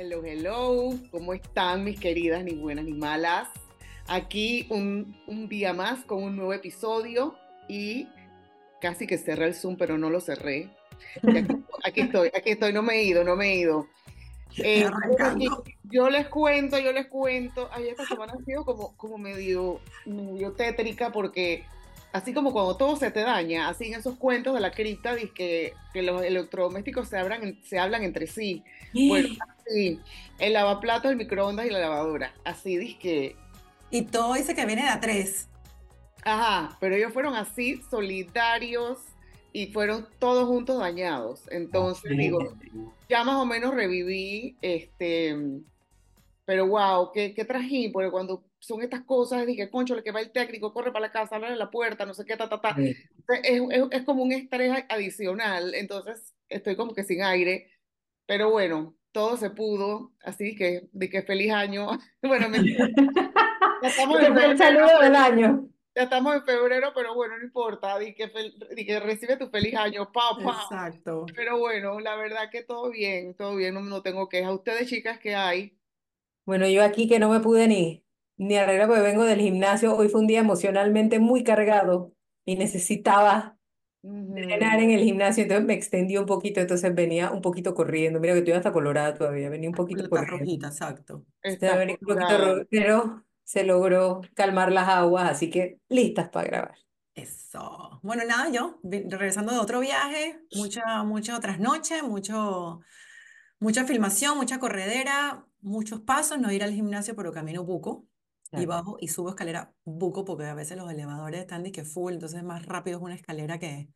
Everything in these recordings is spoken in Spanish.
Hello, hello. ¿Cómo están mis queridas, ni buenas ni malas? Aquí un, un día más con un nuevo episodio y casi que cerré el Zoom, pero no lo cerré. Aquí, aquí, estoy, aquí estoy, no me he ido, no me he ido. Eh, yo les cuento, yo les cuento. Ay, esta semana ha sido como, como medio, medio tétrica porque así como cuando todo se te daña, así en esos cuentos de la cripta, que, que los electrodomésticos se, abran, se hablan entre sí. Bueno, así, el lavaplatos, el microondas y la lavadora. Así, disque. Y todo dice que viene de a tres. Ajá, pero ellos fueron así solidarios y fueron todos juntos dañados. Entonces, digo, ya más o menos reviví, este, pero wow, qué, qué trajín, porque cuando son estas cosas, dije, concho, le que va el técnico, corre para la casa, abre la puerta, no sé qué, ta, ta, ta. Es, es, es, como un estrés adicional, entonces estoy como que sin aire, pero bueno, todo se pudo, así que, de que feliz año. bueno, me, ya estamos en el saludo del año. Ya estamos en febrero, pero bueno, no importa, di que, di que recibe tu feliz año, papá. Exacto. Pero bueno, la verdad que todo bien, todo bien, no, no tengo quejas. Ustedes, chicas, ¿qué hay? Bueno, yo aquí que no me pude ni, ni arreglar porque vengo del gimnasio, hoy fue un día emocionalmente muy cargado y necesitaba entrenar en el gimnasio, entonces me extendí un poquito, entonces venía un poquito corriendo. Mira que estoy hasta colorada todavía, venía un poquito Está corriendo. rojita, exacto. Está venía un poquito pero se logró calmar las aguas, así que listas para grabar. Eso. Bueno, nada, yo regresando de otro viaje, mucha, muchas otras noches, mucho, mucha filmación, mucha corredera, muchos pasos, no ir al gimnasio, pero camino buco y bajo y subo escalera buco porque a veces los elevadores están de que full, entonces más rápido es una escalera que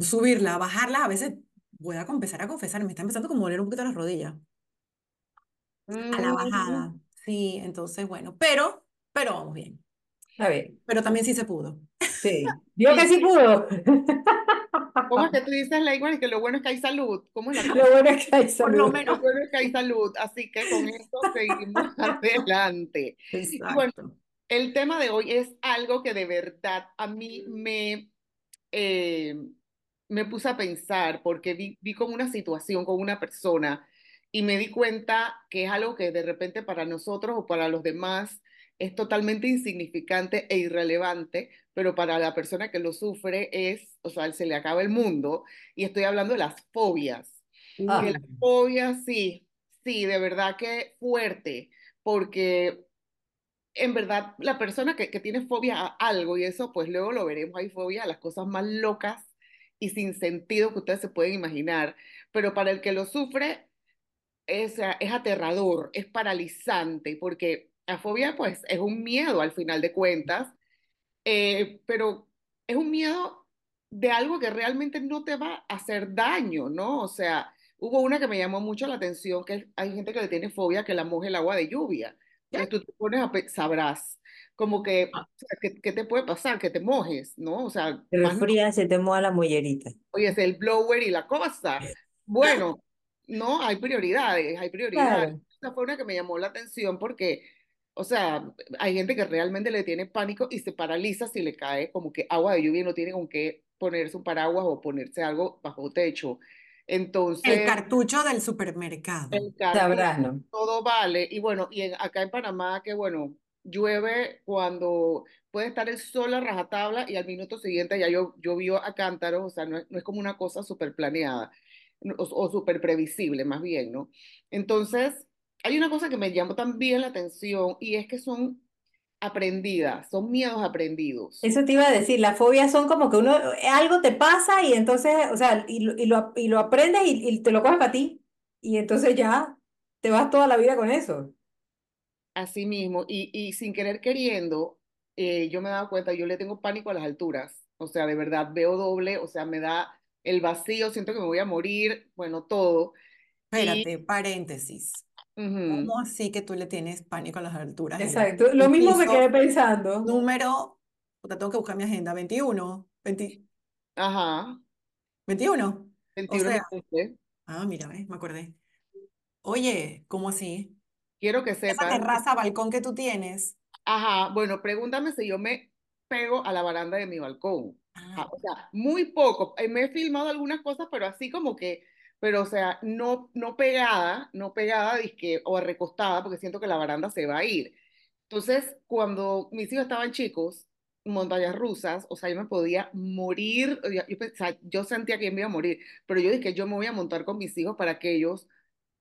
subirla, bajarla, a veces voy a empezar a confesar, me está empezando como a doler un poquito las rodillas a la Mm, bajada. Sí, entonces bueno, pero, pero vamos bien. A ver, Pero también sí se pudo. sí. Vio que sí pudo. ¿Cómo es que tú dices, Leigman, que lo bueno es que hay salud? ¿Cómo es la Lo bueno es que hay Por lo salud. menos. Lo bueno es que hay salud, así que con esto seguimos adelante. Y bueno, Exacto. el tema de hoy es algo que de verdad a mí me, eh, me puse a pensar porque vi, vi como una situación con una persona y me di cuenta que es algo que de repente para nosotros o para los demás es totalmente insignificante e irrelevante, pero para la persona que lo sufre es, o sea, se le acaba el mundo. Y estoy hablando de las fobias. Ah. Que las fobias, sí, sí, de verdad que fuerte, porque en verdad la persona que, que tiene fobia a algo, y eso pues luego lo veremos, hay fobia a las cosas más locas y sin sentido que ustedes se pueden imaginar, pero para el que lo sufre es, es aterrador, es paralizante, porque la fobia pues es un miedo al final de cuentas, eh, pero es un miedo de algo que realmente no te va a hacer daño, ¿no? O sea, hubo una que me llamó mucho la atención, que hay gente que le tiene fobia que la moje el agua de lluvia. Entonces tú te pones a sabrás, como que, o sea, ¿qué, qué te puede pasar? Que te mojes, ¿no? O sea, Te resfrías, se te moja la mollerita. oye, es el blower y la cosa. Bueno, no, hay prioridades, hay prioridades. Claro. Esa fue una que me llamó la atención porque, o sea, hay gente que realmente le tiene pánico y se paraliza si le cae como que agua de lluvia y no tiene con qué ponerse un paraguas o ponerse algo bajo techo. El Entonces, cartucho del supermercado. el cartucho, Sabrás, ¿no? todo vale. Y bueno, y en- acá en Panamá, que bueno, llueve cuando puede estar el sol a rajatabla y al minuto siguiente ya llo- llovió a cántaros, o sea, no es, no es como una cosa súper planeada o, o súper previsible, más bien, ¿no? Entonces, hay una cosa que me llamó también la atención y es que son aprendidas, son miedos aprendidos. Eso te iba a decir, las fobias son como que uno, algo te pasa y entonces, o sea, y, lo- y, lo, y lo aprendes y, y te lo coges para ti. Y entonces ya te vas toda la vida con eso. Así mismo, y, sin querer queriendo, eh, yo me he dado cuenta, yo le tengo pánico a las alturas, o sea, de verdad veo doble, o sea, me da el vacío, siento que me voy a morir, bueno, todo. Espérate, paréntesis. ¿Cómo así que tú le tienes pánico a las alturas? Exacto. Lo mismo me quedé pensando. número, puta, tengo que buscar mi agenda, 21, 20 ajá, 21. O 21 sea, meses. ah, mira, ¿ves? Me acordé. Oye, ¿cómo así? Quiero que Esa sepan, terraza, balcón que tú tienes. ajá, bueno, pregúntame si yo me pego a la baranda de mi balcón. Ah, Ah, o sea, muy poco. Eh, Me he filmado algunas cosas, pero así como que, pero o sea, no, no pegada, no pegada disque, o recostada, porque siento que la baranda se va a ir. Entonces, cuando mis hijos estaban chicos, montañas rusas, o sea, yo me podía morir, yo, yo, o sea, yo sentía que me iba a morir, pero yo dije, yo me voy a montar con mis hijos para que ellos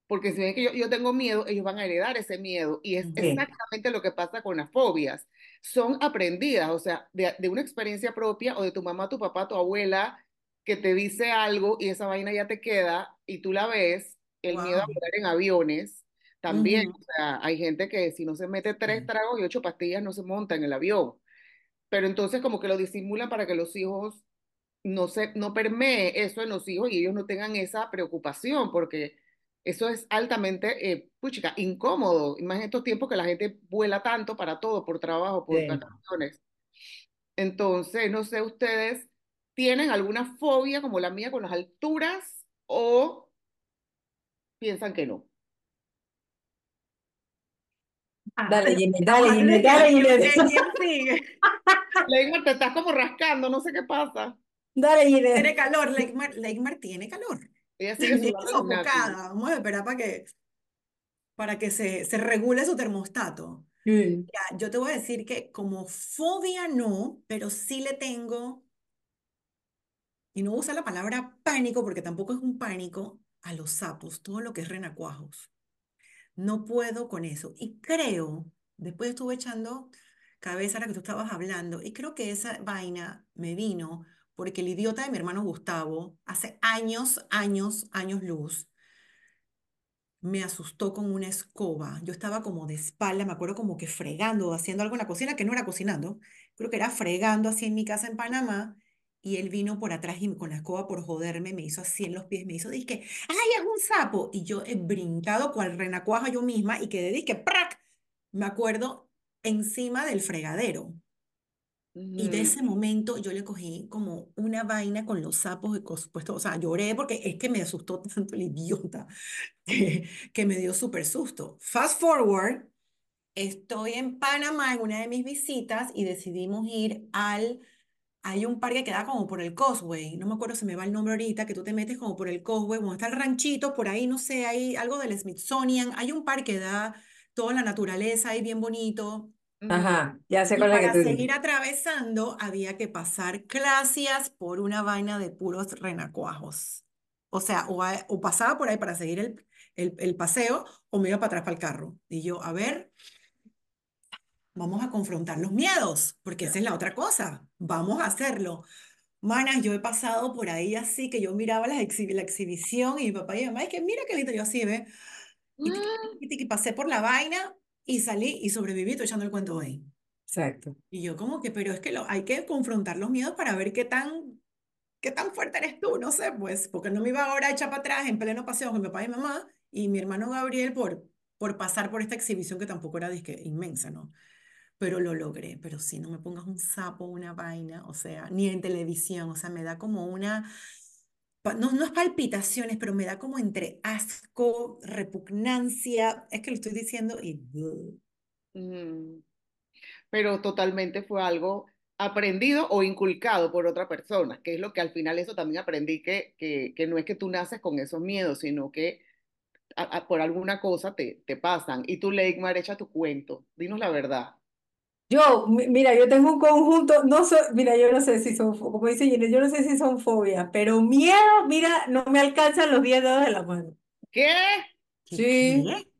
porque si ven que yo, yo tengo miedo, ellos van a heredar ese miedo. Y es exactamente lo que pasa con las fobias. Son aprendidas, o sea, de, de una experiencia propia o de tu mamá, tu papá, tu abuela, que te dice algo y esa vaina ya te queda y tú la ves, el miedo a volar en aviones. También, o sea, hay gente que si no se mete tres tragos y ocho pastillas no se monta en el avión. Pero entonces como que lo disimulan para que los hijos no se, no permee eso en los hijos y ellos no tengan esa preocupación, porque eso es altamente, eh, puchica, incómodo. Imagínate estos tiempos que la gente vuela tanto para todo, por trabajo, por vacaciones. Entonces, no sé, ustedes tienen alguna fobia como la mía con las alturas o piensan que no. Dale, Jimmy, dale, Jimmy, dale, Jimmy. Leymar, te estás como rascando, no sé qué pasa. Dale, Tiene Jimmy. calor, Leikmar, Leikmar tiene calor. Ella sigue sofocada. Vamos a esperar para que, para que se, se regule su termostato. Ya, yo te voy a decir que como fobia no, pero sí le tengo, y no voy a usar la palabra pánico porque tampoco es un pánico, a los sapos, todo lo que es renacuajos. No puedo con eso. Y creo, después estuve echando cabeza a la que tú estabas hablando, y creo que esa vaina me vino porque el idiota de mi hermano Gustavo, hace años, años, años luz, me asustó con una escoba. Yo estaba como de espalda, me acuerdo como que fregando, haciendo algo en la cocina, que no era cocinando, creo que era fregando así en mi casa en Panamá, y él vino por atrás y con la escoba por joderme, me hizo así en los pies, me hizo, dije, ¡ay, es un sapo! Y yo he brincado cual renacuaja yo misma y quedé, dije, ¡prac! Me acuerdo encima del fregadero. Y de ese momento yo le cogí como una vaina con los sapos puesto, o sea, lloré porque es que me asustó tanto el idiota que, que me dio súper susto. Fast forward, estoy en Panamá en una de mis visitas y decidimos ir al, hay un parque que da como por el Causeway, no me acuerdo si me va el nombre ahorita, que tú te metes como por el Causeway, donde está el ranchito, por ahí, no sé, hay algo del Smithsonian, hay un parque que da toda la naturaleza ahí bien bonito. Ajá, ya sé Y cuál es la que para tú seguir dices. atravesando había que pasar glacias por una vaina de puros renacuajos. O sea, o, a- o pasaba por ahí para seguir el, el, el paseo o me iba para atrás para el carro. Y yo, a ver, vamos a confrontar los miedos, porque esa es la otra cosa. Vamos a hacerlo. Manas, yo he pasado por ahí así que yo miraba las exhi- la exhibición y mi papá y mi mamá, es que mira qué lindo, yo así, ve. Y tiqui, tiqui, pasé por la vaina y salí y sobreviví, estoy echando el cuento ahí. Exacto. Y yo como que, pero es que lo, hay que confrontar los miedos para ver qué tan, qué tan fuerte eres tú, no sé, pues, porque no me iba ahora a echar para atrás en pleno paseo con mi papá y mi mamá y mi hermano Gabriel por, por pasar por esta exhibición que tampoco era disque inmensa, ¿no? Pero lo logré, pero si no me pongas un sapo, una vaina, o sea, ni en televisión, o sea, me da como una, no, no es palpitaciones, pero me da como entre asco, repugnancia, es que lo estoy diciendo y... ujú. pero totalmente fue algo aprendido o inculcado por otra persona, que es lo que al final eso también aprendí, que, que, que no es que tú naces con esos miedos, sino que por alguna cosa te, te pasan. Y tú, Leigmar, echa tu cuento, dinos la verdad. Yo, mi- mira, yo tengo un conjunto, no soy, mira, yo no sé si son, fo- como dice Ginés, yo no sé si son fobias, pero miedo, mira, no me alcanzan los 10 dedos de la mano. ¿Qué? ¿Qué, Sí, qué?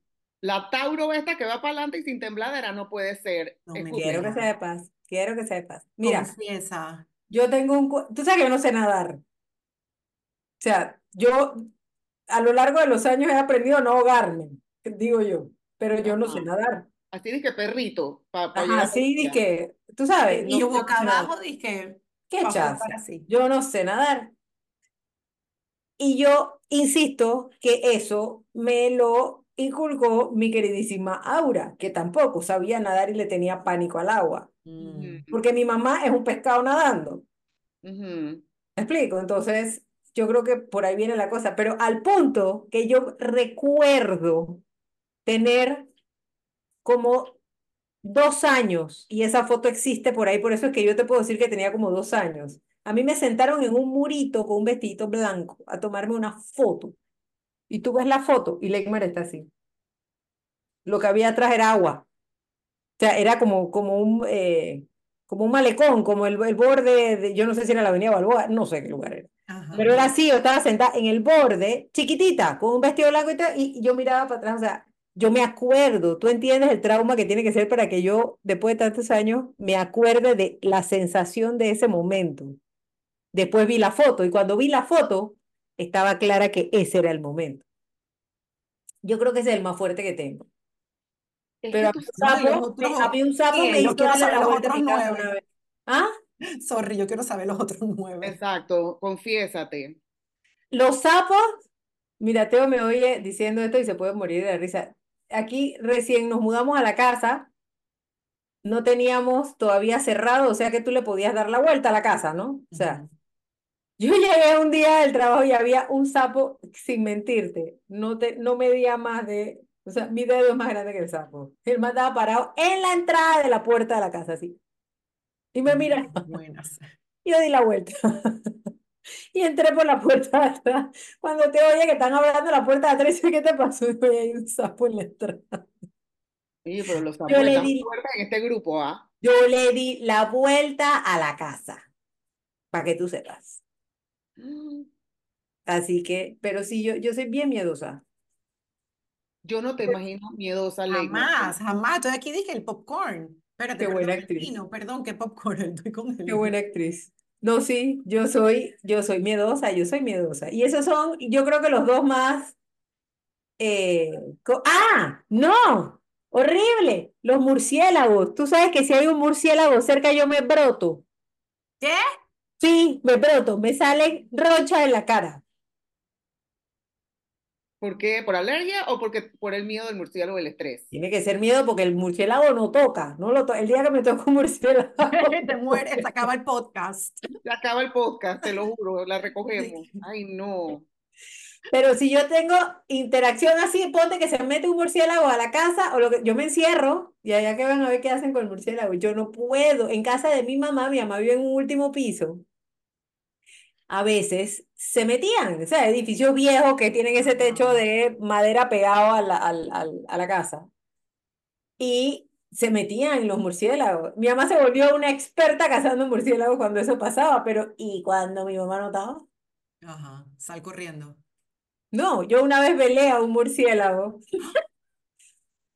La Tauro esta que va para adelante y sin tembladera no puede ser. No me quiero que digas. sepas, quiero que sepas. Mira, Confiesa. yo tengo un, cu- tú sabes que yo no sé nadar. O sea, yo a lo largo de los años he aprendido a no ahogarme, digo yo, pero yo no sé ajá. nadar. Así dice perrito, para Ajá, llegar a sí, la que, tú sabes, Y no, boca abajo dije, Qué así. Yo no sé nadar. Y yo insisto que eso me lo inculcó mi queridísima Aura, que tampoco sabía nadar y le tenía pánico al agua. Mm. Porque mi mamá es un pescado nadando. Ujú. ¿Me explico? Entonces, yo creo que por ahí viene la cosa. Pero al punto que yo recuerdo tener como dos años, y esa foto existe por ahí, por eso es que yo te puedo decir que tenía como dos años. A mí me sentaron en un murito con un vestidito blanco a tomarme una foto Y tú ves la foto y Leymar está así. Lo que había atrás era agua. O sea, era como, como un, eh, como un malecón, como el, el borde de, yo no sé si era la avenida Balboa, no sé qué lugar era. Ajá. Pero era así, yo estaba sentada en el borde, chiquitita, con un vestido blanco y, y yo miraba para atrás, o sea, yo me acuerdo, tú entiendes el trauma que tiene que ser para que yo, después de tantos años, me acuerde de la sensación de ese momento. Después vi la foto y cuando vi la foto, estaba clara que ese era el momento. Yo creo que ese es el más fuerte que tengo. Es Pero que a mí un sapo me yo hizo quiero darle saber la los vuelta a otros mi casa nueve. una vez. ¿Ah? Sorry, yo quiero saber los otros nueve. Exacto, confiésate. Los sapos, mira, Teo me oye diciendo esto y se puede morir de la risa. Aquí recién nos mudamos a la casa, no teníamos todavía cerrado, o sea que tú le podías dar la vuelta a la casa, ¿no? O sea, yo llegué un día del trabajo y había un sapo, sin mentirte, no, te, no medía más de, o sea, mi dedo es más grande que el sapo. El man estaba parado en la entrada de la puerta de la casa, así. Y me mira, Buenas. y yo di la vuelta. Y entré por la puerta de atrás. Cuando te oye que están hablando la puerta de atrás, dice, ¿qué te pasó? Y hay un sapo en la entrada. Oye, pero los sapos Yo le di, en este grupo, ¿ah? yo le di la vuelta a la casa, para que tú sepas. Así que, pero sí, yo, yo soy bien miedosa. Yo no te imagino miedosa. Jamás, jamás. Estoy aquí dije el popcorn. Espérate, Qué perdón, buena actriz. vino, perdón, qué popcorn, estoy con el Qué buena actriz. No, sí, yo soy, yo soy miedosa, yo soy miedosa. Y esos son, yo creo que los dos más. eh, ¡Ah! ¡No! ¡Horrible! Los murciélagos. Tú sabes que si hay un murciélago cerca, yo me broto. ¿Qué? Sí, me broto, me salen ronchas en la cara. ¿Por qué? ¿Por alergia o porque por el miedo del murciélago el estrés? Tiene que ser miedo porque el murciélago no toca, no lo to- El día que me toca un murciélago. Te mueres, se acaba el podcast. Se acaba el podcast, te lo juro, la recogemos. Ay, no. Pero si yo tengo interacción así, ponte que se mete un murciélago a la casa, o lo que yo me encierro, y allá que van a ver qué hacen con el murciélago. Yo no puedo. En casa de mi mamá, mi mamá vive en un último piso. A veces se metían, o sea, edificios viejos que tienen ese techo de madera pegado a la, al- al- a la casa. Y se metían los murciélagos. Mi mamá se volvió una experta cazando murciélagos cuando eso pasaba, pero ¿y cuando mi mamá no estaba? Ajá, sal corriendo. No, yo una vez velé a un murciélago.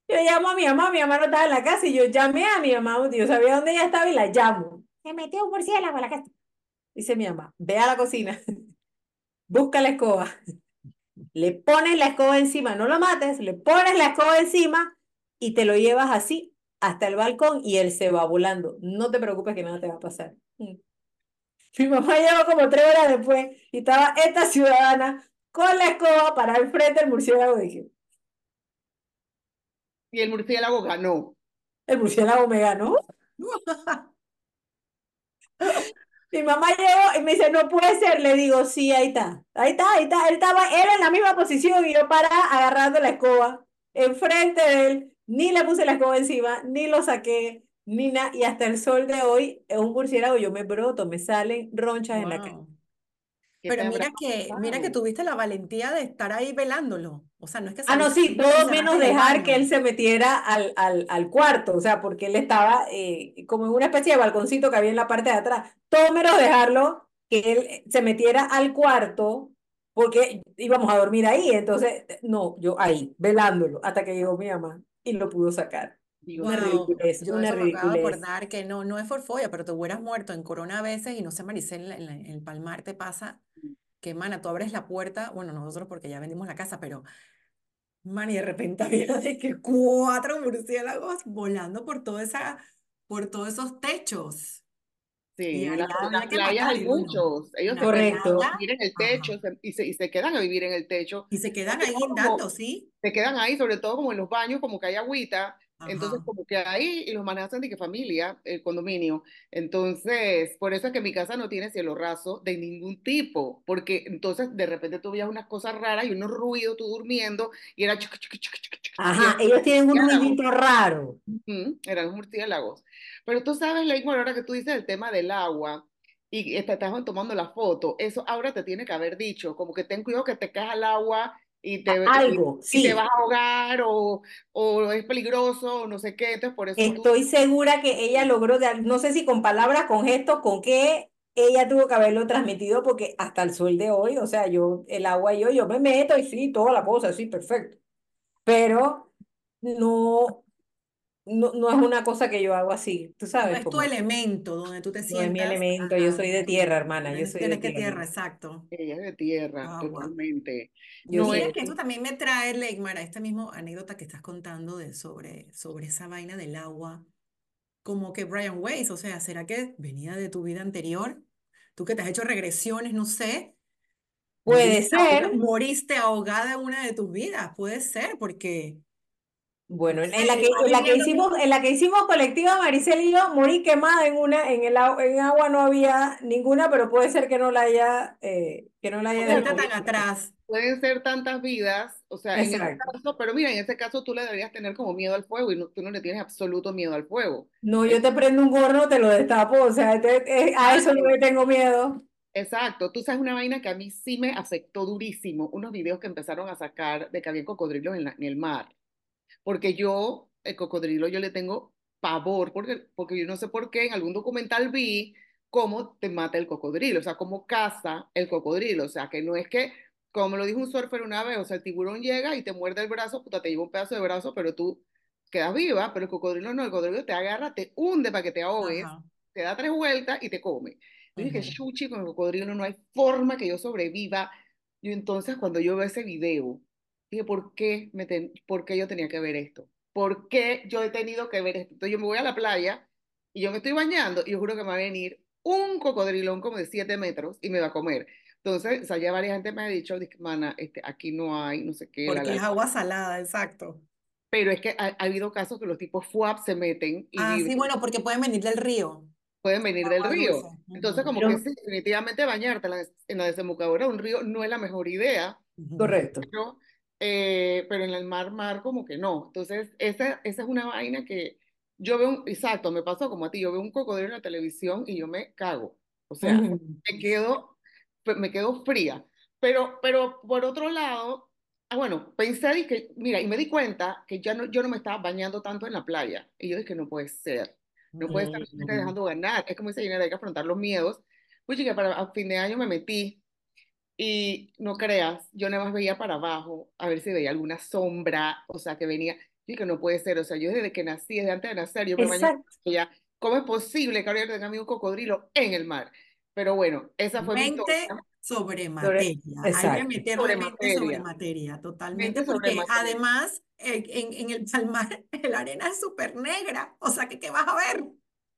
Yo llamo a mi mamá, mi mamá no estaba en la casa y yo llamé a mi mamá, yo sabía dónde ella estaba y la llamo. Se metió un murciélago a la casa. Dice mi mamá, ve a la cocina, busca la escoba, le pones la escoba encima, no lo mates, le pones la escoba encima y te lo llevas así hasta el balcón y él se va volando. No te preocupes que nada te va a pasar. Mm. Mi mamá llegó como tres horas después y estaba esta ciudadana con la escoba para el frente del murciélago. Dije, Y el murciélago ganó. el murciélago me ganó. Mi mamá llegó y me dice, no puede ser. Le digo, sí, ahí está. Ahí está, ahí está. Él estaba, él en la misma posición y yo parada agarrando la escoba enfrente de él. Ni le puse la escoba encima, ni lo saqué, ni nada. Y hasta el sol de hoy, es un murciélago, yo me broto, me salen ronchas en la cara. Wow. ¿Qué Pero mira que, mira que tuviste la valentía de estar ahí velándolo. O sea, no es que Ah, no, sí, todo menos dejar que él se metiera al, al, al cuarto, o sea, porque él estaba eh, como en una especie de balconcito que había en la parte de atrás. Todo menos dejarlo que él se metiera al cuarto, porque íbamos a dormir ahí. Entonces, no, yo ahí, velándolo, hasta que llegó mi mamá y lo pudo sacar. Una mío. Wow, ridiculez, yo una eso me acabo de ridiculez. acordar que no, no es forfolla, pero te hubieras muerto en Corona a veces y no sé, Maricel, en, en el Palmar te pasa que, mana, tú abres la puerta, bueno, nosotros porque ya vendimos la casa, pero, man, y de repente había de que cuatro murciélagos volando por toda esa, por todos esos techos. Sí, en las playas hay muchos. Ellos se quedan Correcto. a vivir en el techo se- y, se, y se quedan a vivir en el techo. Y se quedan ahí guindando, ¿sí? se quedan ahí, sobre todo como en los baños, como que hay agüita. Entonces, como que ahí y los manejan de que familia, el condominio. Entonces, por eso es que mi casa no tiene cielo raso de ningún tipo, porque entonces de repente tú veías unas cosas raras y unos ruidos tú durmiendo y era chuc, chuc, chuc, y Ajá, eran ellos tienen un ruidito raro. Ujú, eran los murciélagos. Pero tú sabes, Leymar, ahora que tú dices el tema del agua y te estaban tomando la foto, eso ahora te tiene que haber dicho, como que ten cuidado que te caes al agua y te, algo, y, sí. te vas a ahogar o, o es peligroso o no sé qué, entonces por eso... Estoy segura que ella logró, no sé si con palabras, con gestos, con qué ella tuvo que haberlo transmitido porque hasta el sol de hoy, o sea, yo, el agua y yo, yo me meto y sí, toda la cosa, sí, perfecto. Pero no, no, no es una cosa que yo hago así, tú sabes. No es tu elemento donde tú te sientas. No es mi elemento, yo soy de tierra, hermana, yo soy de que tierra. tierra, exacto. Ella es de tierra, totalmente. Yo no es que eso también me trae, Leigmar, a esta misma anécdota que estás contando de sobre, sobre esa vaina del agua, como que Brian Weiss, o sea, ¿será que venía de tu vida anterior? Tú que te has hecho regresiones, no sé. Puede ser. moriste ahogada en una de tus vidas, puede ser, porque bueno, en, la que, en, la que hicimos, en la que hicimos colectiva, Maricel y yo, morí quemada en una, en el en agua no había ninguna, pero puede ser que no la haya, eh, que no la haya tan atrás. Pueden ser tantas vidas, o sea, en ese caso, pero mira, en ese caso tú le deberías tener como miedo al fuego y no, tú no le tienes absoluto miedo al fuego. No, yo te prendo un gorro, te lo destapo, o sea, eh, a eso no le tengo miedo. Exacto, tú sabes una vaina que a mí sí me afectó durísimo, unos videos que empezaron a sacar de que había cocodrilos en, en el mar porque yo, el cocodrilo, yo le tengo pavor, porque, porque yo no sé por qué, en algún documental vi cómo te mata el cocodrilo, o sea, cómo caza el cocodrilo, o sea, que no es que, como lo dijo un surfer una vez, o sea, el tiburón llega y te muerde el brazo, puta, te lleva un pedazo de brazo, pero tú quedas viva, pero el cocodrilo no, el cocodrilo te agarra, te hunde para que te ahogues, te da tres vueltas y te come. Yo dije, chuchi, con el cocodrilo no hay forma que yo sobreviva. Y entonces cuando yo veo ese video, Dije, ¿por qué, me ¿por qué yo tenía que ver esto? ¿Por qué yo he tenido que ver esto? Entonces yo me voy a la playa y yo me estoy bañando y yo juro que me va a venir un cocodrilón como de 7 metros y me va a comer. Entonces, o sea, ya varias gente me ha dicho, mana, este, aquí no hay, no sé qué. Porque es agua salada, exacto. Pero es que ha, habido casos que los tipos FUAP se meten y Ah, sí, bueno, porque pueden venir del río. Pueden venir del río. Entonces, como que sí, definitivamente bañarte en la, desembocadura de un río no es la mejor idea. Correcto. Eh, pero en el mar, mar como que no. Entonces, esa, esa es una vaina que yo veo, un, exacto, me pasó como a ti, yo veo un cocodrilo en la televisión y yo me cago. O sea, me, quedo, me quedo fría. Pero, pero por otro lado, ah, bueno, pensé, que, mira, y me di cuenta que ya no, yo no me estaba bañando tanto en la playa. Y yo dije, no puede ser. No puede estar dejando ganar. Es como dice Gina, hay que afrontar los miedos. Pues que para a fin de año me metí y no creas, yo nada más veía para abajo a ver si veía alguna sombra, o sea, que venía. Y que no puede ser, o sea, yo desde que nací, desde antes de nacer, yo me bañaba ya. ¿Cómo es posible que ahora tenga un cocodrilo en el mar? Pero bueno, esa fue mente mi sobre materia. Hay que meter sobre mente materia. sobre materia, totalmente, porque además en, en el palmar la arena es súper negra, o sea, que ¿qué vas a ver?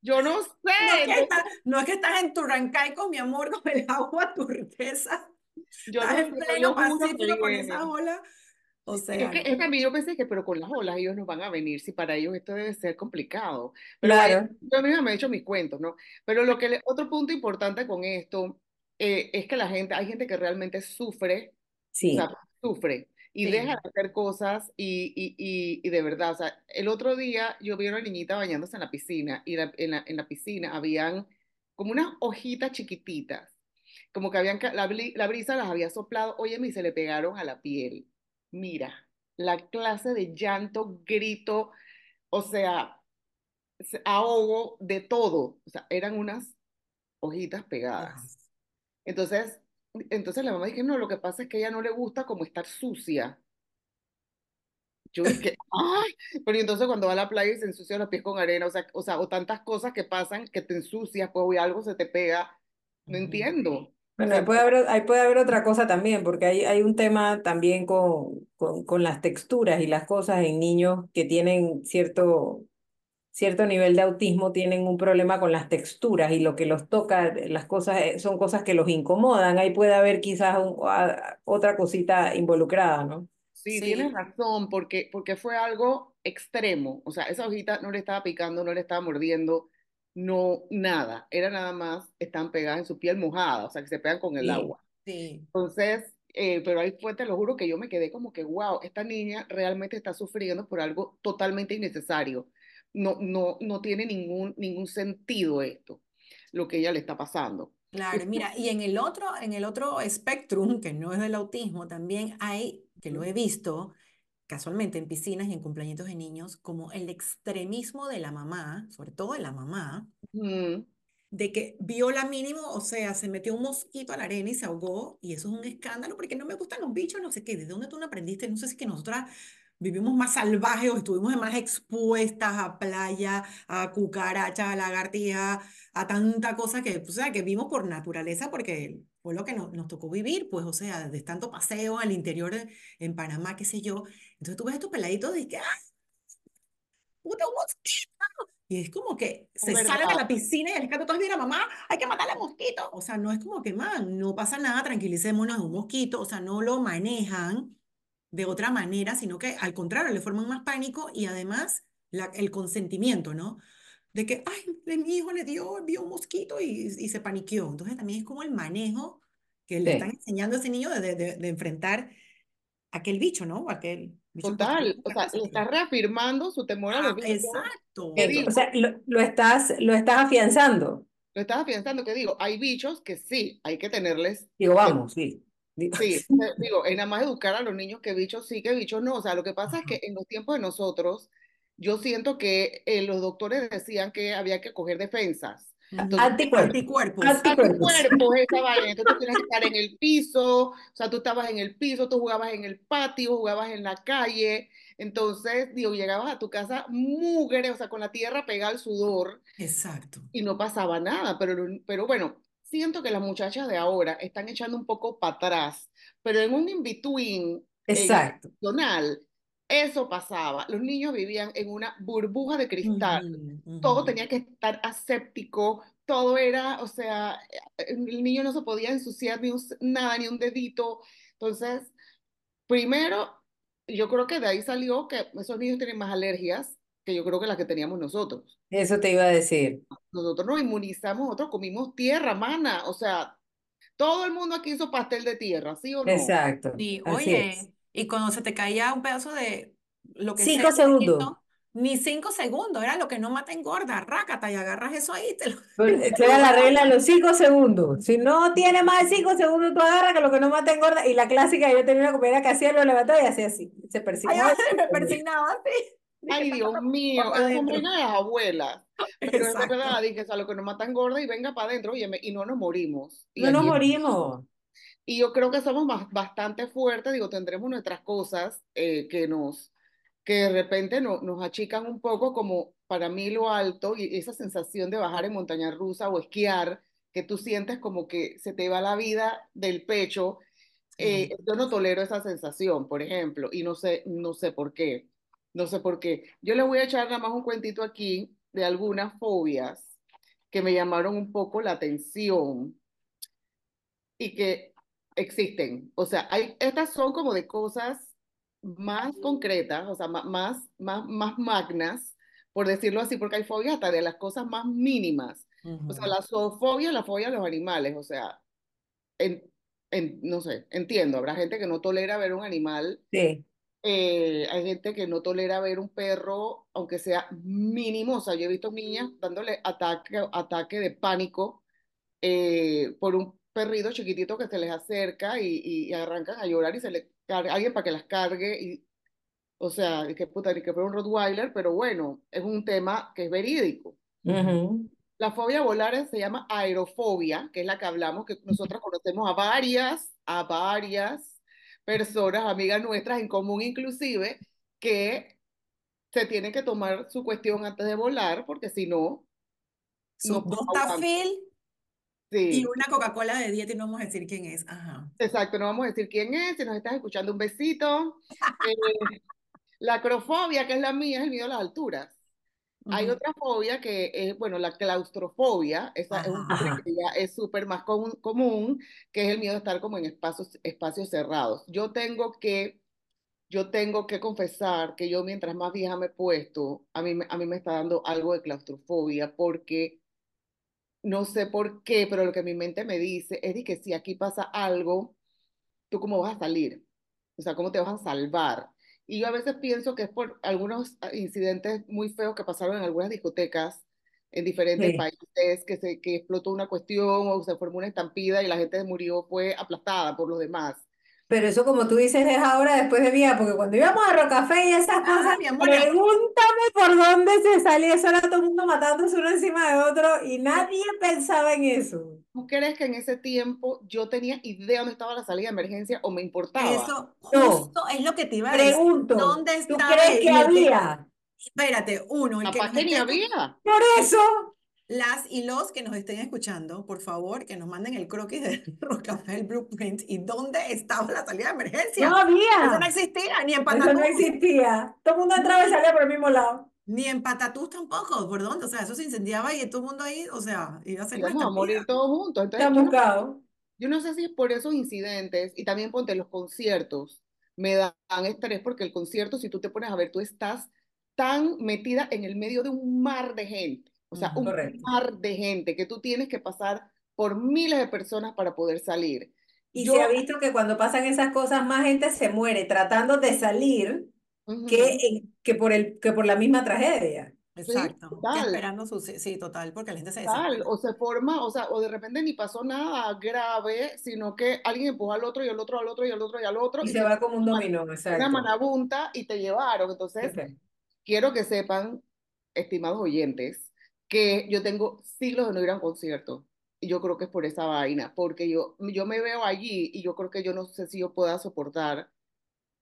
Yo no sé. No es, que estás, no es que estás en Turrancay con mi amor, con el agua turquesa. Yo no en pleno Pacífico con esa ola. O sea, es que, es que a mí yo pensé que, pero con las olas ellos no van a venir, si para ellos esto debe ser complicado. Pero claro. yo misma me he hecho mis cuentos, ¿no? Pero lo que otro punto importante con esto eh, es que la gente, hay gente que realmente sufre, sí. o sea, sufre y deja de hacer cosas y, y, y, y, de verdad, o sea, el otro día yo vi a una niñita bañándose en la piscina y en, la, en la piscina habían como unas hojitas chiquititas como que habían, la, la brisa las había soplado, oye, y se le pegaron a la piel. Mira, la clase de llanto, grito, o sea, ahogo de todo, o sea, eran unas hojitas pegadas. Entonces, entonces la mamá dije, no, lo que pasa es que a ella no le gusta como estar sucia. Yo dije, ¡ay! Pero entonces cuando va a la playa y se ensucia los pies con arena, o sea, o sea, o tantas cosas que pasan que te ensucias, pues o algo se te pega, no entiendo. Bueno, ahí puede, haber, ahí puede haber otra cosa también, porque hay, hay un tema también con, con, con las texturas y las cosas en niños que tienen cierto, cierto nivel de autismo, tienen un problema con las texturas y lo que los toca, las cosas eh, son cosas que los incomodan. Ahí puede haber quizás otra cosita involucrada, ¿no? Sí, tienes razón, porque, porque fue algo extremo. O sea, esa hojita no le estaba picando, no le estaba mordiendo no nada, era nada más, están pegadas en su piel mojada, o sea, que se pegan con el agua. Sí. Entonces, eh, pero ahí fue, te lo juro, que yo me quedé como que, wow, esta niña realmente está sufriendo por algo totalmente innecesario. No, no, no tiene ningún, ningún sentido esto, lo que ella le está pasando. Claro, mira, y en el otro, en el otro espectrum, que no es del autismo, también hay que lo he visto casualmente en piscinas y en cumpleaños de niños, como el extremismo de la mamá, sobre todo de la mamá, Mm, de que vio la mínimo, o sea, se metió un mosquito a la arena y se ahogó, y eso es un escándalo porque no me gustan los bichos, no sé qué, ¿de dónde tú no aprendiste? No sé si que nosotras vivimos más salvajes o estuvimos más expuestas a playa, a cucarachas, a lagartijas, a tanta cosa que, o sea, que vimos por naturaleza porque fue lo que nos, nos tocó vivir, pues, o sea, de tanto paseo al interior de- en Panamá, qué sé yo. Entonces tú ves estos peladitos y que, ¡ah! ¡Puta! Y es como que se salen de verdad. la piscina y el escape todos mira, mamá, hay que matar al mosquito. O sea, no es como que, man, no pasa nada, tranquilicémonos, es un mosquito. O sea, no lo manejan de otra manera, sino que al contrario, le forman más pánico y además la, el consentimiento, ¿no? De que, ay, mi hijo le dio, vio un mosquito y, y se paniqueó. Entonces también es como el manejo que le están Sí, enseñando a ese niño de, de, de- enfrentar aquel bicho, ¿no? Aquel Total, o sea, le estás reafirmando su temor a los Ah, bichos. ¿Qué exacto. O sea, lo, lo estás, lo estás afianzando. Lo estás pensando, que digo, hay bichos que sí, hay que tenerles, Digo, vamos, sí. Digo, sí, digo, es nada más educar a los niños que bichos sí, que bichos no. O sea, lo que pasa es que en los tiempos de nosotros, yo siento que eh, los doctores decían que había que coger defensas. Entonces, Anticuerpos. Anticuerpos. Anticuerpos. esa vaina. Entonces tú tienes que estar en el piso, o sea, tú estabas en el piso, tú jugabas en el patio, jugabas en la calle. Entonces, digo, llegabas a tu casa mugre, o sea, con la tierra pegada al sudor Exacto. y no pasaba nada, pero, pero bueno, siento que las muchachas de ahora están echando un poco para atrás, pero en un in-between Exacto. emocional, eso pasaba. Los niños vivían en una burbuja de cristal, todo tenía que estar aséptico, todo era, o sea, el niño no se podía ensuciar ni un, nada, ni un dedito. Entonces, primero, yo creo que de ahí salió que esos niños tienen más alergias que yo creo que las que teníamos nosotros. Eso te iba a decir. Nosotros nos inmunizamos, nosotros comimos tierra, mana, o sea, todo el mundo aquí hizo pastel de tierra, ¿sí o no? Exacto. Sí, Así es. oye, y cuando se te caía un pedazo de lo que sea, Cinco segundos. pequeñito, ni cinco segundos, era lo que no mata engorda, rácata, y agarras eso ahí, te lo... Esa era la regla de los cinco segundos. Si no tiene más de cinco segundos, tú agarras que lo que no mata engorda. Y la clásica, yo tenía una compañera que hacía, lo levantaba y hacía así. Se persignaba. ay, me persignaba así. Ay, Dios mío, son adentro. vainas de las abuelas, pero es verdad, dije, o sea, lo que nos matan gorda y venga para adentro, oye, y no nos morimos. Y No nos morimos. Y yo creo que somos más, bastante fuertes, digo, tendremos nuestras cosas eh, que nos, que de repente no, nos achican un poco, como para mí lo alto y esa sensación de bajar en montaña rusa o esquiar, que tú sientes como que se te va la vida del pecho eh, Sí. yo no tolero esa sensación, por ejemplo, y no sé, no sé por qué, no sé por qué. Yo les voy a echar nada más un cuentito aquí de algunas fobias que me llamaron un poco la atención y que existen. O sea, hay, estas son como de cosas más concretas, o sea, más, más, más magnas, por decirlo así, porque hay fobias hasta de las cosas más mínimas. O sea, la zoofobia, la fobia a los animales, o sea, en, en- no sé, entiendo, habrá gente que no tolera ver un animal, Sí. eh, hay gente que no tolera ver un perro, aunque sea mínimo, o sea, yo he visto niñas dándole ataque, ataque de pánico eh, por un perrito chiquitito que se les acerca y, y- arrancan a llorar y se le carga alguien para que las cargue, y, o sea, y que puta, ni que fuera un Rottweiler, pero bueno, es un tema que es verídico. La fobia volar se llama aerofobia, que es la que hablamos, que nosotros conocemos a varias, a varias personas, amigas nuestras en común inclusive, que se tienen que tomar su cuestión antes de volar, porque si no, Sus no dos tafil y Sí, una Coca-Cola de dieta y no vamos a decir quién es. Ajá. exacto, no vamos a decir quién es, si nos estás escuchando un besito. Eh, la acrofobia, que es la mía, es el miedo a las alturas. Hay Ujú. otra fobia que es, bueno, la claustrofobia, esa es un Ajá. nombre Ajá. que ya es súper más común, común, que es el miedo a estar como en espacios, espacios cerrados. Yo tengo que, yo tengo que confesar que yo mientras más vieja me he puesto, a mí, a mí me está dando algo de claustrofobia porque no sé por qué, pero lo que mi mente me dice es de que si aquí pasa algo, ¿tú cómo vas a salir? O sea, ¿cómo te vas a salvar? Y yo a veces pienso que es por algunos ah, incidentes muy feos que pasaron en algunas discotecas en diferentes Sí. países, que, se, que explotó una cuestión o se formó una estampida y la gente murió, fue aplastada por los demás. Pero eso, como tú dices, es ahora después de vida, porque cuando íbamos a Rocafé y esas Ah, cosas, mi amor, pregúntame por dónde se salía. Eso era todo el mundo matándose uno encima de otro y nadie pensaba en eso. ¿Tú crees que en ese tiempo yo tenía idea dónde estaba la salida de emergencia o me importaba? eso No. justo es lo que te iba a decir. Pregunto, ¿Dónde ¿tú estaba crees que que- había? Espérate, uno, el que Capaz nos que ni había. Por eso, Las y los que nos estén escuchando, por favor, que nos manden el croquis de Rocafé, el blueprint y dónde estaba la salida de emergencia. no Eso no había. existía, ni en Eso Patatús, no existía. Todo el mundo entraba y salía por el mismo lado. ni en Patatús tampoco. ¿Por dónde? O sea, eso se incendiaba y todo el mundo ahí, o sea, iba a ser Íbamos a morir todos juntos. Entonces, Está yo no, buscado. yo no sé si es por esos incidentes y también ponte los conciertos, me dan estrés porque el concierto, si tú te pones a ver, tú estás tan metida en el medio de un mar de gente, o sea, un Correcto. mar de gente que tú tienes que pasar por miles de personas para poder salir. Y Yo, se ha visto que cuando pasan esas cosas, más gente se muere tratando de salir ujú, que, en- que, por el, que por la misma tragedia. sí, Exacto, que total. esperando su, sí, sí, total, porque la gente se Tal, desespera. o se forma, o sea, o de repente ni pasó nada grave, sino que alguien empujó al otro y al otro, al otro y al otro y al otro Y y se se va como un una, dominó, una exacto. manabunta y te llevaron. Entonces, quiero que sepan, estimados oyentes, que yo tengo siglos de no ir a un concierto. Y yo creo que es por esa vaina, porque yo, yo me veo allí y yo creo que yo no sé si yo pueda soportar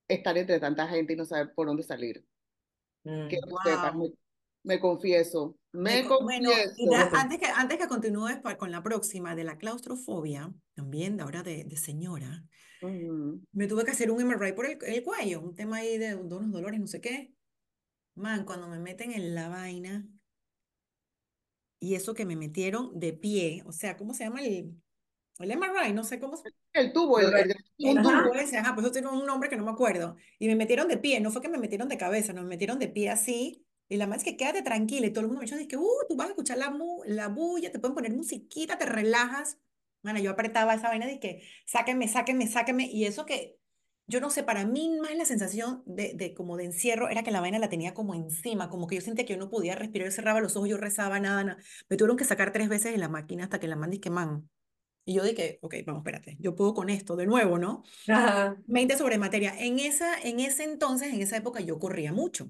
estar entre tanta gente y no saber por dónde salir. Mm. Que Wow. me, me confieso, Me bueno, confieso. antes que, antes que continúes con la próxima de la claustrofobia, también de ahora de, de señora, Ujú. me tuve que hacer un MRI por el, el cuello, un tema ahí de unos dolores, no sé qué. Man, cuando me meten en la vaina y eso que me metieron de pie, o sea, ¿cómo se llama el, el MRI? No sé cómo se El tubo, el, el, tubo. tubo ese, ajá, pues eso tiene un nombre que no me acuerdo. Y me metieron de pie, no fue que me metieron de cabeza, no, me metieron de pie así. Y la más es que quédate tranquila. Y todo el mundo me dijo, que, uh, tú vas a escuchar la, mu- la bulla, te pueden poner musiquita, te relajas. Bueno, yo apretaba esa vaina de que sáquenme, sáquenme, sáquenme. Y eso que, yo no sé, para mí más la sensación de, de como de encierro era que la vaina la tenía como encima, como que yo sentía que yo no podía respirar, yo cerraba los ojos, yo rezaba, nada, nada. Me tuvieron que sacar tres veces de la máquina hasta que la man que man. Y yo dije, ok, vamos, espérate, yo puedo con esto de nuevo, ¿no? Ajá. 20 sobre materia. En, esa, en ese entonces, en esa época, yo corría mucho.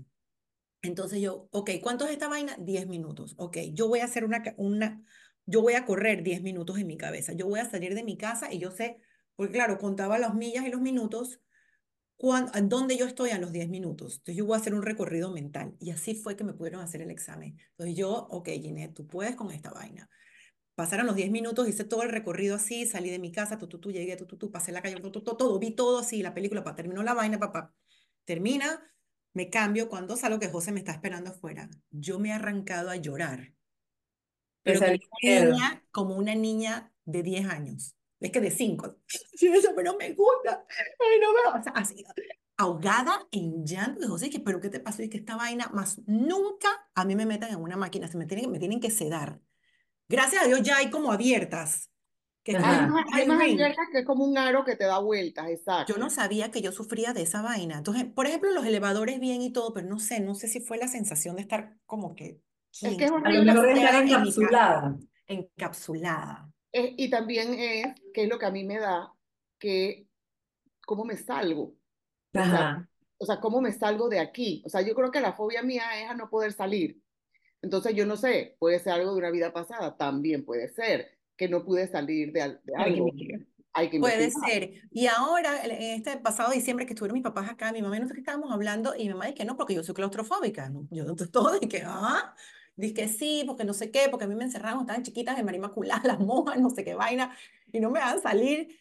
Entonces yo, ok, ¿cuánto es esta vaina? 10 minutos. Ok, yo voy a hacer una, una, yo voy a correr 10 minutos en mi cabeza. Yo voy a salir de mi casa y yo sé, porque claro, contaba las millas y los minutos, cuán, a dónde yo estoy a los 10 minutos. Entonces yo voy a hacer un recorrido mental. Y así fue que me pudieron hacer el examen. Entonces yo, ok, Ginette, tú puedes con esta vaina. Pasaron los 10 minutos, hice todo el recorrido así, salí de mi casa, tu, tu, tu, llegué, tu, tu, tu, pasé la calle, tu, todo, vi todo así, la película, pa, terminó la vaina, papá. Termina, me cambio, cuando salgo que José me está esperando afuera. Yo me he arrancado a llorar, pero como una niña, como una niña de 10 años. Es que de 5. Sí, eso, pero me gusta. Ay, no me o sea, así, ahogada en llanto de José, que, pero ¿qué te pasó? Y que esta vaina, más nunca a mí me metan en una máquina, se me tienen, me tienen que sedar. Gracias a Dios ya hay como abiertas, que Hay más, hay abiertas que es como un aro que te da vueltas, Yo exacto. no sabía que yo sufría de esa vaina. Entonces, por ejemplo, los elevadores bien y todo, pero no sé, no sé si fue la sensación de estar como que Es que es A lo horrible mejor estar encapsulada encapsulada. Eh, y también es, que es lo que a mí me da, que cómo me salgo. O sea, Ajá. o sea, cómo me salgo de aquí. O sea, yo creo que la fobia mía es a no poder salir. Entonces, yo no sé, puede ser algo de una vida pasada, también puede ser que no pude salir de, de Hay que algo. Hay que Puede ser. Y ahora, en este pasado diciembre que estuvieron mis papás acá, mi mamá y no sé qué estábamos hablando, y mi mamá dice que no, porque yo soy claustrofóbica. ¿no? Yo todo, y que, ah, dice que sí, porque no sé qué, porque a mí me encerraron, estaban chiquitas en María Inmaculada, las monjas, no sé qué vaina, y no me dejaban salir.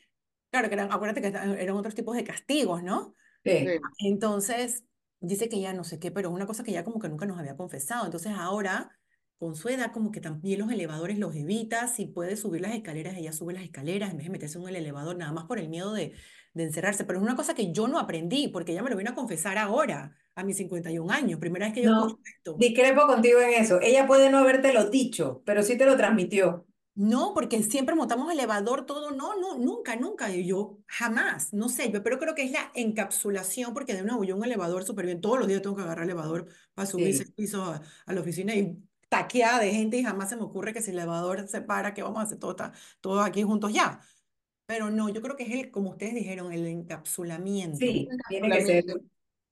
Claro que eran, acuérdate que eran otros tipos de castigos, ¿no? Sí. Sí. Entonces, dice que ya no sé qué, pero es una cosa que ya como que nunca nos había confesado. Entonces ahora, con su edad, como que también los elevadores los evita. Si puede subir las escaleras, ella sube las escaleras en vez de meterse en el elevador, nada más por el miedo de, de encerrarse. Pero es una cosa que yo no aprendí, porque ella me lo vino a confesar ahora, a mis 51 años. Primera vez que yo escucho No, esto. discrepo contigo en eso. Ella puede no habértelo dicho, pero sí te lo transmitió. No, porque siempre montamos elevador, todo, no, no, nunca, nunca, y yo jamás, no sé, pero creo que es la encapsulación, porque de nuevo yo un elevador súper bien, todos los días tengo que agarrar el elevador para subir Sí. seis pisos a, a la oficina y taqueada de gente y jamás se me ocurre que si el elevador se para, que vamos a hacer todo, todos aquí juntos ya. Pero no, yo creo que es el, como ustedes dijeron, el encapsulamiento. Sí, tiene que ser.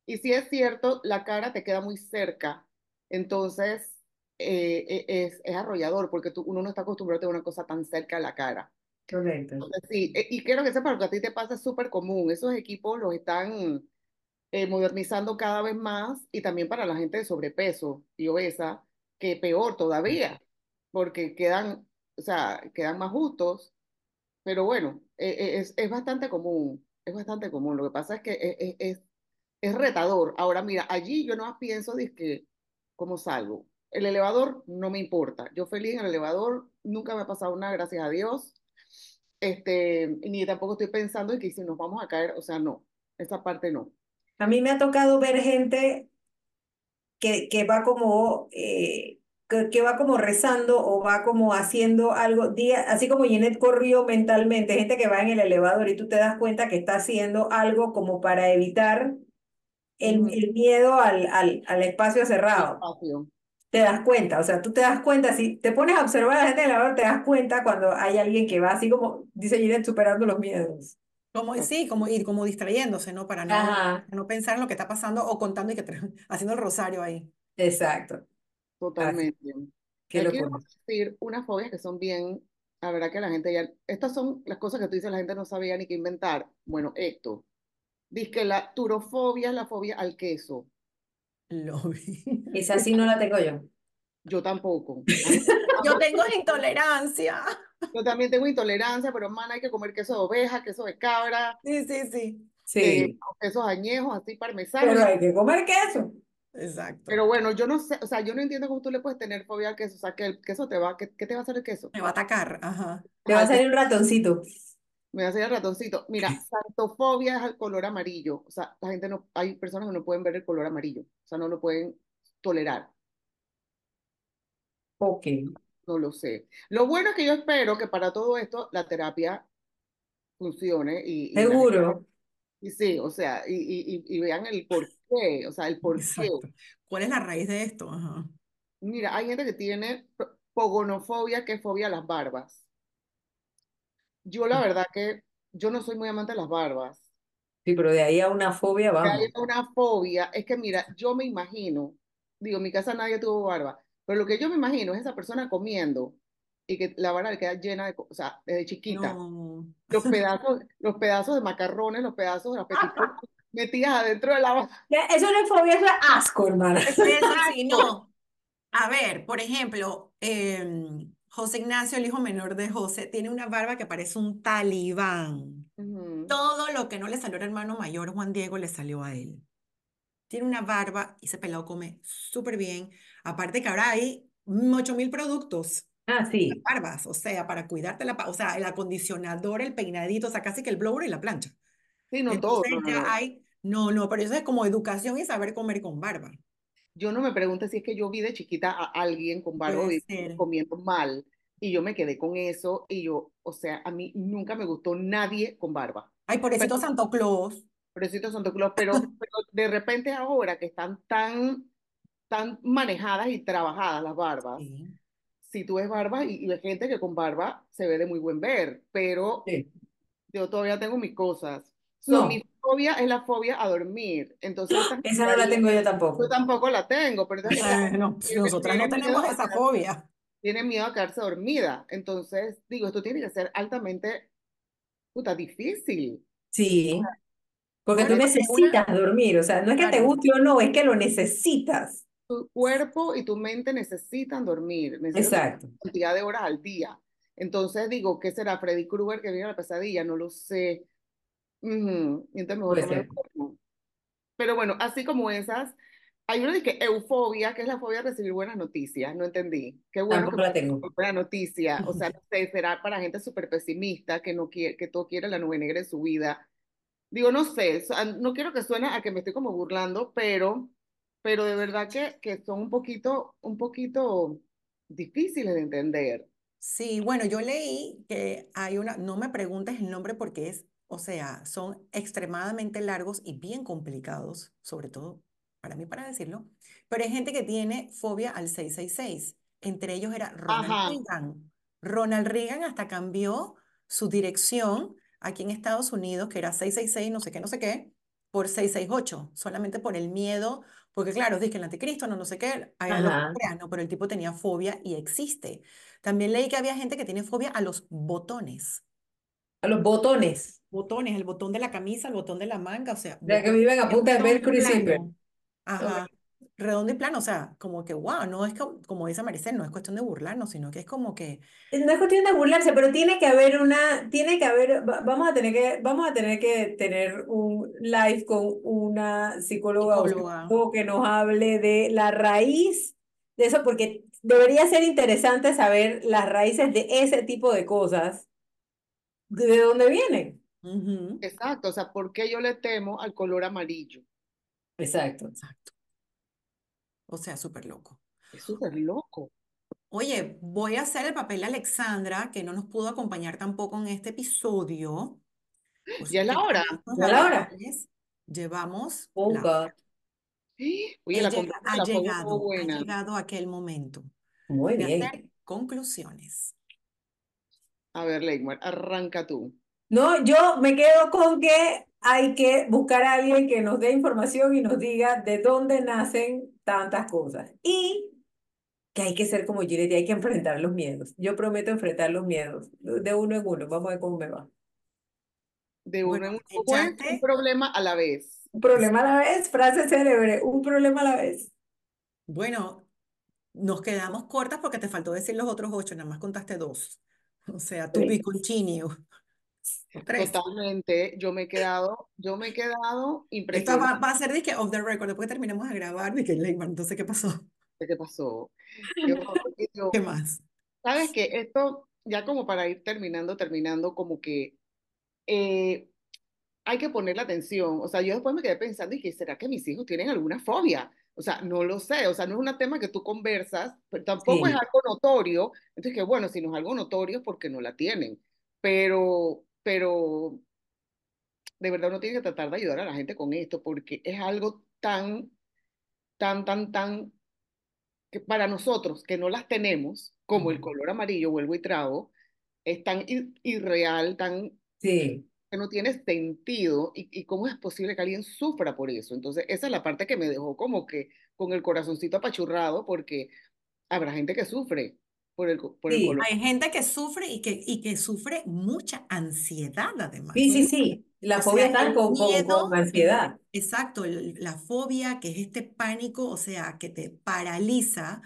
Y si es cierto, la cara te queda muy cerca, entonces eh, e- es, es arrollador porque tú, uno no está acostumbrado a tener una cosa tan cerca a la cara. Correcto. Entonces, sí, eh, y quiero que sepas que a ti te pasa es súper común. Esos equipos los están eh, modernizando cada vez más y también para la gente de sobrepeso y obesa, que peor todavía, porque quedan, o sea, quedan más justos, pero bueno, eh, eh, es, es bastante común, es bastante común. Lo que pasa es que es, es, es- retador. Ahora, mira, allí yo no pienso, que ¿cómo salgo? El elevador no me importa. Yo feliz en el elevador, nunca me ha pasado nada, gracias a Dios. Este, ni tampoco estoy pensando en que si nos vamos a caer, o sea, no, esa parte no. A mí me ha tocado ver gente que, que va como, eh, que, que va como rezando o va como haciendo algo, día, así como Jeanette corrió mentalmente, gente que va en el elevador y tú te das cuenta que está haciendo algo como para evitar el, el miedo al, al, al espacio cerrado. Espacio. Te das cuenta, o sea, tú te das cuenta, si te pones a observar a la gente en el elevador, te das cuenta cuando hay alguien que va así como, dice Jeanette, superando los miedos. Como, sí, como ir, como distrayéndose, ¿no? Para no, Ajá, no pensar en lo que está pasando o contando y que haciendo el rosario ahí. exacto. Totalmente. qué Aquí locura. vamos a decir unas fobias que son bien, la verdad que la gente ya, estas son las cosas que tú dices, la gente no sabía ni qué inventar. Bueno, esto, dice que la turofobia es la fobia al queso. Lo vi. Esa sí no la tengo yo. Yo tampoco. Yo tengo intolerancia. yo también tengo intolerancia, pero man, hay que comer queso de oveja, queso de cabra, Sí, sí, sí. eh, Sí, quesos añejos, así parmesanos. pero hay que comer queso. Exacto. Pero bueno, yo no sé, o sea, yo no entiendo cómo tú le puedes tener fobia al queso, o sea, que el queso te va, ¿qué, qué te va a hacer el queso? Me va a atacar. Ajá. Te va a Ajá, salir un ratoncito. Me a hacer el ratoncito. Mira, santofobia es al color amarillo. O sea, la gente no, hay personas que no pueden ver el color amarillo. O sea, no lo pueden tolerar. Ok. No lo sé. Lo bueno es que yo espero que para todo esto la terapia funcione y, y la gente, Seguro. y sí, o sea, y, y, y- vean el por qué, o sea, el por qué. ¿Cuál es la raíz de esto? Ajá. Mira, hay gente que tiene pogonofobia, que es fobia a las barbas. Yo la verdad que yo no soy muy amante de las barbas. Sí, pero de ahí a una fobia, que hay vamos. una fobia, es que mira, yo me imagino, digo, en mi casa nadie tuvo barba, pero lo que yo me imagino es esa persona comiendo y que la barba le queda llena de, o sea, desde chiquita, No. los pedazos, los pedazos de macarrones, los pedazos de las petipolas metidas adentro de la barba. Eso no es fobia, eso es asco, hermana. Eso sí, no. A ver, por ejemplo, em, José Ignacio, el hijo menor de José, tiene una barba que parece un talibán. Todo lo que no le salió al hermano mayor, Juan Diego, le salió a él. Tiene una barba y ese pelado come súper bien. Aparte que ahora hay 8000 productos Ah, sí. barbas, o sea, para cuidarte la, o sea, el acondicionador, el peinadito, o sea, casi que el blower y la plancha. Sí, no todo, no, no, ya no. hay, no, no, pero eso es como educación y saber comer con barba. Yo no me pregunto si es que yo vi de chiquita a alguien con ser. comiendo mal y yo me quedé con eso y yo, o sea, a mí nunca me gustó nadie con barba. Ay, pobrecito Santo Claus. Pobrecito Santo Claus, pero, pero de repente ahora que están tan, tan manejadas y trabajadas las barbas, Sí. si tú ves barba y, y ves gente que con barba se ve de muy buen ver, pero Sí. yo todavía tengo mis cosas. So, mi fobia es la fobia a dormir. Entonces, esta esa no la tengo yo yo tampoco. tampoco la tengo, pero entonces Eh, no, tiene, nosotras no tenemos a esa fobia. tiene miedo a quedarse dormida. Entonces, digo, esto tiene que ser altamente, puta, difícil. Sí, porque tú necesitas dormir, o sea, no es que te guste o no, es que lo necesitas. tu cuerpo y tu mente necesitan dormir, necesitan Exacto. una cantidad de horas al día. Entonces digo, ¿qué será Freddy Krueger que viene a la pesadilla? No lo sé. Ujú, y Entonces mejor Puede no. Pero bueno, así como esas, hay una de que euforia, que es la fobia de recibir buenas noticias. No entendí. Qué bueno que Tampoco la tengo. buena noticia. O sea, no sé, será para gente súper pesimista que no quiere, que todo quiere la nube negra en su vida. Digo, no sé, no quiero que suene a que me estoy como burlando, pero, pero de verdad que, que son un poquito, un poquito difíciles de entender. Sí, bueno, yo leí que hay una, no me preguntes el nombre porque es, o sea, son extremadamente largos y bien complicados, sobre todo para mí para decirlo, pero hay gente que tiene fobia al 666. Entre ellos era Ronald Ajá. Reagan. Ronald Reagan hasta cambió su dirección aquí en Estados Unidos, que era 666, no sé qué, no sé qué, por 668, solamente por el miedo, porque claro, dice que el anticristo, no, no sé qué, crean, no, pero el tipo tenía fobia y existe. También leí que había gente que tiene fobia a los botones. A los botones. Botones, el botón de la camisa, el botón de la manga, o sea, Ya que viven a punta de redondo y velcro y zipper. plano. Ajá, redondo y plano, o sea, como que, wow, no es co- como dice Maricel, no es cuestión de burlarnos, sino que es como que No es cuestión de burlarse, pero tiene que haber una, tiene que haber, va- vamos a tener que, vamos a tener que tener un live con una psicóloga o psicóloga. psicólogo que nos hable de la raíz de eso, porque debería ser interesante saber las raíces de ese tipo de cosas, de de dónde vienen. Ujú, Exacto, o sea, ¿por qué yo le temo al color amarillo? Exacto. Exacto. O sea, súper loco. Es súper loco. Oye, voy a hacer el papel de Alexandra, que no nos pudo acompañar tampoco en este episodio. Pues Ya es la hora. Ya es la hora. Llevamos Oh, la God. hora. Oye, He la ha la llegado, ha llegado aquel momento Muy bien. hacer conclusiones. A ver, Leymar, arranca tú. No, yo me quedo con que hay que buscar a alguien que nos dé información y nos diga de dónde nacen tantas cosas. Y que hay que ser como Gilead y hay que enfrentar los miedos. Yo prometo enfrentar los miedos de uno en uno. Vamos a ver cómo me va. De uno Bueno, en uno. Un problema a la vez. Un problema a la vez, frase célebre, un problema a la vez. bueno, nos quedamos cortas porque te faltó decir los otros ocho, nada más contaste dos. O sea, to be continued. O tres. Totalmente, yo me he quedado, yo me he quedado Esto impresionada va, va a ser de que off the record, después que terminemos de grabar, de que entonces, ¿qué pasó? qué pasó. Porque yo- ¿Qué más? Sabes que esto, ya como para ir terminando, terminando, como que eh, hay que ponerle atención. O sea, yo después me quedé pensando, y que ¿será que mis hijos tienen alguna fobia? O sea, no lo sé. O sea, no es un tema que tú conversas, pero tampoco es algo notorio. Entonces, que bueno, si no es algo notorio, porque no la tienen. Pero, pero de verdad uno tiene que tratar de ayudar a la gente con esto, porque es algo tan, tan, tan, tan, que para nosotros que no las tenemos, como el color amarillo, vuelvo y trago, es tan ir- irreal, tan sí, que no tiene sentido y, y cómo es posible que alguien sufra por eso. Entonces, esa es la parte que me dejó como que con el corazoncito apachurrado, porque habrá gente que sufre por el, por el sí, color. Hay gente que sufre y que, y que sufre mucha ansiedad sí, además. sí, sí. Las O sea, fobias están el con, con, con miedo, el- ansiedad. exacto, el- la fobia, que es este pánico, o sea, que te paraliza,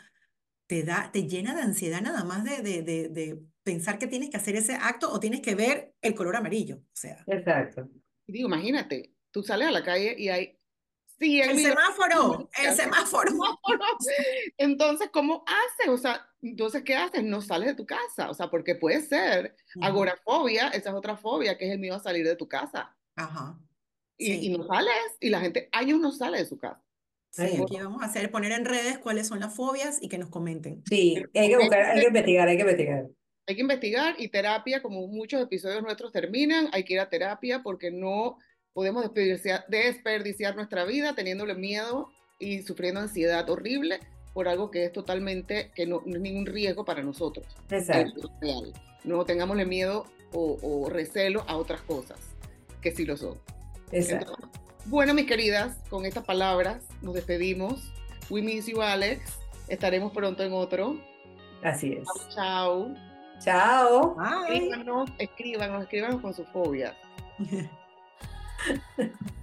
te da, te llena de ansiedad nada más de, de, de, de pensar que tienes que hacer ese acto o tienes que ver el color amarillo. O sea, Exacto. Y digo, imagínate, tú sales a la calle y hay 100 el semáforo, el semáforo. Entonces, ¿cómo haces? O sea, entonces, ¿qué haces? No sales de tu casa. O sea, porque puede ser Ujú. agorafobia, esa es otra fobia, que es el miedo a salir de tu casa. Ajá. Y, Sí, y no sales, y la gente años no sale de su casa. Sí, aquí vamos a hacer, poner en redes cuáles son las fobias y que nos comenten. Sí, hay que buscar, hay que investigar, hay que investigar. Hay que investigar y terapia, como muchos episodios nuestros terminan, hay que ir a terapia porque no podemos desperdiciar, desperdiciar nuestra vida teniéndole miedo y sufriendo ansiedad horrible por algo que es totalmente, que no, no es ningún riesgo para nosotros. Exacto. No tengámosle miedo o, o recelo a otras cosas que sí lo son. Exacto. Entonces, bueno, mis queridas, con estas palabras nos despedimos. We miss you, Alex. Estaremos pronto en otro. Así es. Chao. Chao. Bye. Escríbanos, escríbanos, escríbanos con sus fobias.